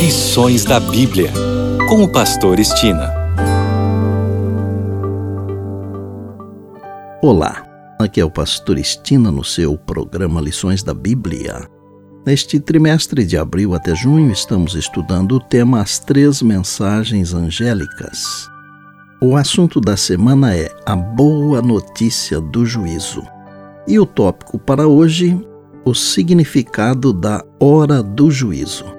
Lições da Bíblia, com o Pastor Estina. Olá, aqui é o Pastor Estina no seu programa Lições da Bíblia. Neste trimestre de abril até junho, estamos estudando o tema As Três Mensagens Angélicas. O assunto da semana é a boa notícia do juízo. E o tópico para hoje, o significado da hora do juízo.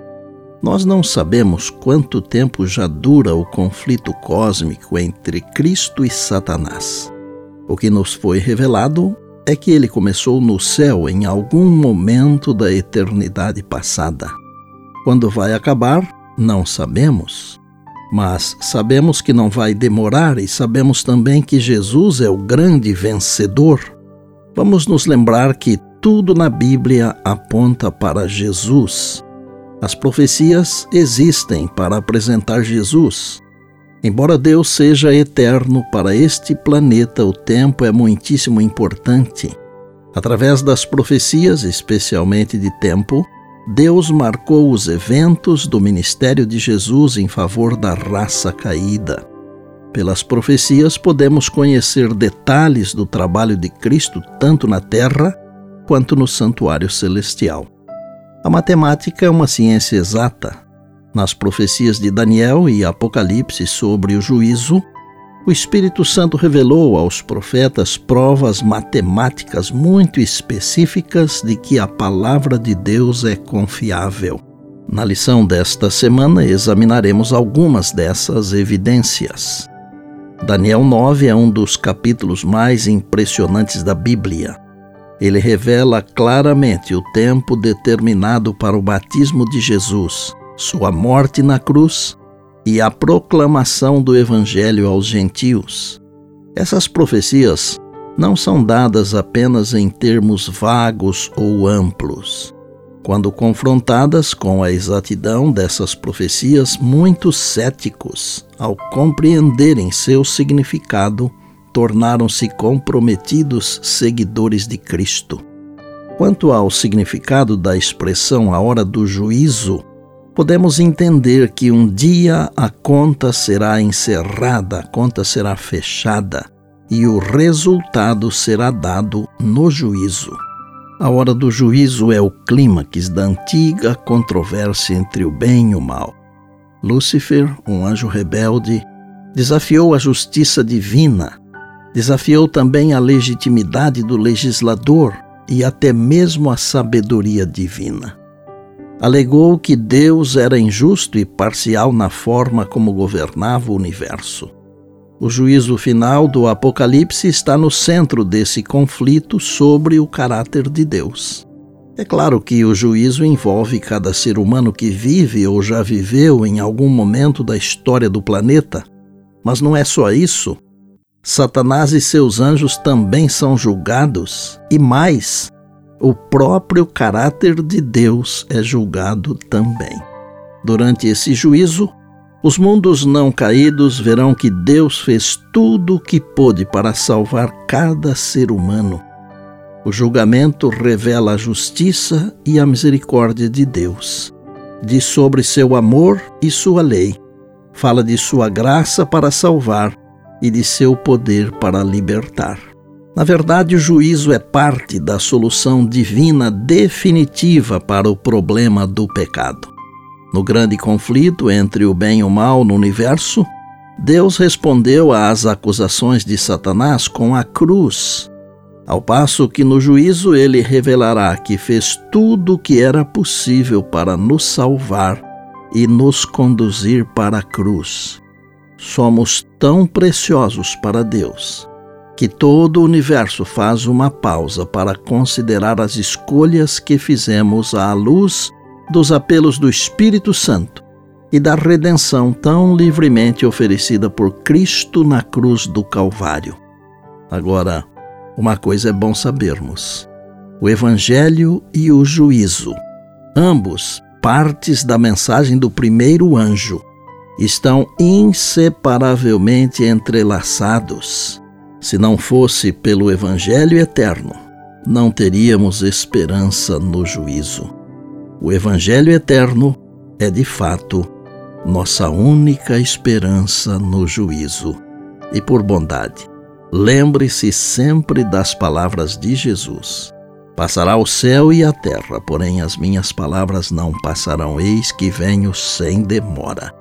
Nós não sabemos quanto tempo já dura o conflito cósmico entre Cristo e Satanás. O que nos foi revelado é que ele começou no céu em algum momento da eternidade passada. Quando vai acabar, não sabemos. Mas sabemos que não vai demorar e sabemos também que Jesus é o grande vencedor. Vamos nos lembrar que tudo na Bíblia aponta para Jesus as profecias existem para apresentar Jesus. Embora Deus seja eterno para este planeta, o tempo é muitíssimo importante. Através das profecias, especialmente de tempo, Deus marcou os eventos do ministério de Jesus em favor da raça caída. Pelas profecias, podemos conhecer detalhes do trabalho de Cristo tanto na terra quanto no santuário celestial. A matemática é uma ciência exata. Nas profecias de Daniel e Apocalipse sobre o juízo, o Espírito Santo revelou aos profetas provas matemáticas muito específicas de que a palavra de Deus é confiável. Na lição desta semana examinaremos algumas dessas evidências. Daniel 9 é um dos capítulos mais impressionantes da Bíblia. Ele revela claramente o tempo determinado para o batismo de Jesus, sua morte na cruz e a proclamação do Evangelho aos gentios. Essas profecias não são dadas apenas em termos vagos ou amplos. Quando confrontadas com a exatidão dessas profecias, muitos céticos, ao compreenderem seu significado, tornaram-se comprometidos seguidores de Cristo. Quanto ao significado da expressão a hora do juízo, podemos entender que um dia a conta será encerrada, a conta será fechada e o resultado será dado no juízo. A hora do juízo é o clímax da antiga controvérsia entre o bem e o mal. Lúcifer, um anjo rebelde, desafiou a justiça divina Desafiou também a legitimidade do legislador e até mesmo a sabedoria divina. Alegou que Deus era injusto e parcial na forma como governava o universo. O juízo final do Apocalipse está no centro desse conflito sobre o caráter de Deus. É claro que o juízo envolve cada ser humano que vive ou já viveu em algum momento da história do planeta, mas não é só isso. Satanás e seus anjos também são julgados, e mais, o próprio caráter de Deus é julgado também. Durante esse juízo, os mundos não caídos verão que Deus fez tudo o que pôde para salvar cada ser humano. O julgamento revela a justiça e a misericórdia de Deus. Diz sobre seu amor e sua lei. Fala de sua graça para salvar e de seu poder para libertar. Na verdade, o juízo é parte da solução divina definitiva para o problema do pecado. No grande conflito entre o bem e o mal no universo, Deus respondeu às acusações de Satanás com a cruz, ao passo que no juízo ele revelará que fez tudo o que era possível para nos salvar e nos conduzir para a cruz somos tão preciosos para Deus que todo o universo faz uma pausa para considerar as escolhas que fizemos à luz dos apelos do Espírito Santo e da redenção tão livremente oferecida por Cristo na cruz do Calvário. Agora, uma coisa é bom sabermos: o Evangelho e o juízo, ambos partes da mensagem do primeiro anjo, estão inseparavelmente entrelaçados. Se não fosse pelo Evangelho eterno, não teríamos esperança no juízo. O Evangelho eterno é de fato nossa única esperança no juízo. E por bondade, lembre-se sempre das palavras de Jesus. Passará o céu e a terra, porém as minhas palavras não passarão, eis que venho sem demora.